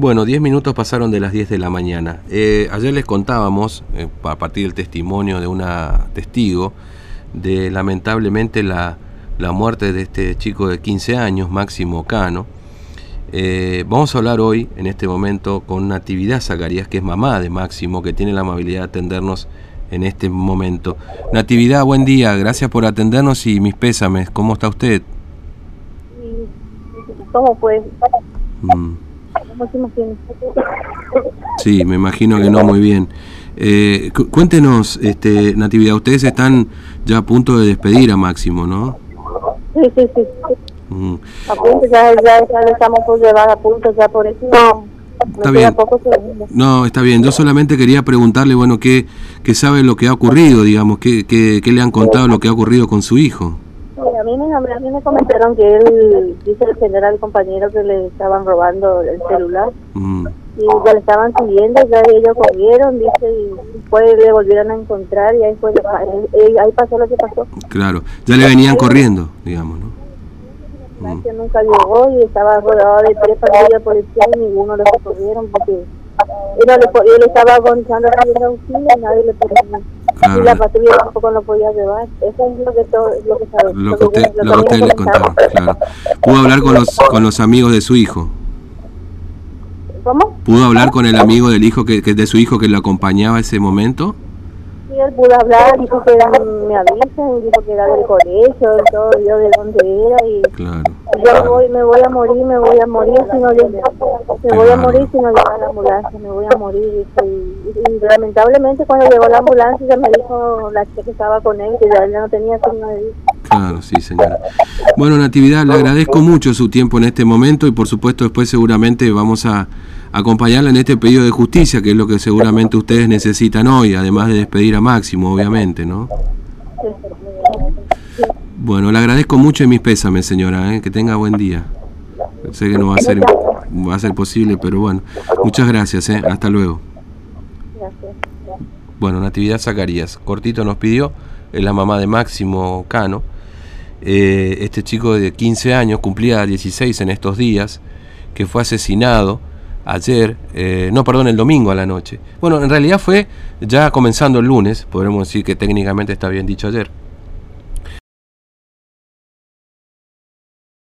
Bueno, 10 minutos pasaron de las 10 de la mañana. Eh, ayer les contábamos, eh, a partir del testimonio de una testigo, de lamentablemente la, la muerte de este chico de 15 años, Máximo Cano. Eh, vamos a hablar hoy, en este momento, con Natividad Zacarías, que es mamá de Máximo, que tiene la amabilidad de atendernos en este momento. Natividad, buen día, gracias por atendernos y mis pésames. ¿Cómo está usted? ¿Cómo? Mm. Sí, me imagino que no muy bien. Eh, cuéntenos, este, Natividad, ustedes están ya a punto de despedir a Máximo, ¿no? Sí, sí, sí. Mm. A punto, ya, ya, estamos por llevar a punto, ya por eso. No, está bien. No, está bien. Yo solamente quería preguntarle, bueno, ¿qué, qué sabe lo que ha ocurrido, digamos? ¿Qué, qué, qué le han contado lo que ha ocurrido con su hijo? A mí, me, a mí me comentaron que él, dice el general compañero que le estaban robando el celular. Mm. Y ya le estaban siguiendo, ya ellos corrieron, dice, y después le volvieron a encontrar y ahí, fue, ahí pasó lo que pasó. Claro, ya le venían corriendo, digamos, ¿no? Mm. Que nunca llegó y estaba rodeado de tres patrullas policiales y ninguno lo corrieron porque él, él estaba agonizando a auxilio y nadie le podía y la patrulla tampoco lo podía llevar. Eso es lo que, todo, lo que sabemos. Lo que usted, lo, que usted le contaba, claro. ¿Pudo hablar con los, con los amigos de su hijo? ¿Cómo? ¿Pudo hablar con el amigo del hijo que, que de su hijo que lo acompañaba ese momento? Él pudo hablar, dijo que era, me avisan, dijo que era del colegio, todo, yo de dónde era y claro. yo voy, me voy a morir, me voy a morir si no me voy a morir si no llega la ambulancia, me voy a morir y, y, lamentablemente cuando llegó la ambulancia ya me dijo la chica que estaba con él que ya, no tenía signo de vida. Claro, sí, señora. Bueno, Natividad, le agradezco mucho su tiempo en este momento y por supuesto después seguramente vamos a acompañarla en este pedido de justicia, que es lo que seguramente ustedes necesitan hoy, además de despedir a Máximo, obviamente, ¿no? Bueno, le agradezco mucho y mis pésames, señora, ¿eh? que tenga buen día. Sé que no va a ser va a ser posible, pero bueno, muchas gracias, ¿eh? hasta luego. Bueno, Natividad Zacarías, cortito nos pidió, es la mamá de Máximo Cano. Eh, este chico de 15 años, cumplía 16 en estos días, que fue asesinado ayer, eh, no, perdón, el domingo a la noche. Bueno, en realidad fue ya comenzando el lunes, podremos decir que técnicamente está bien dicho ayer,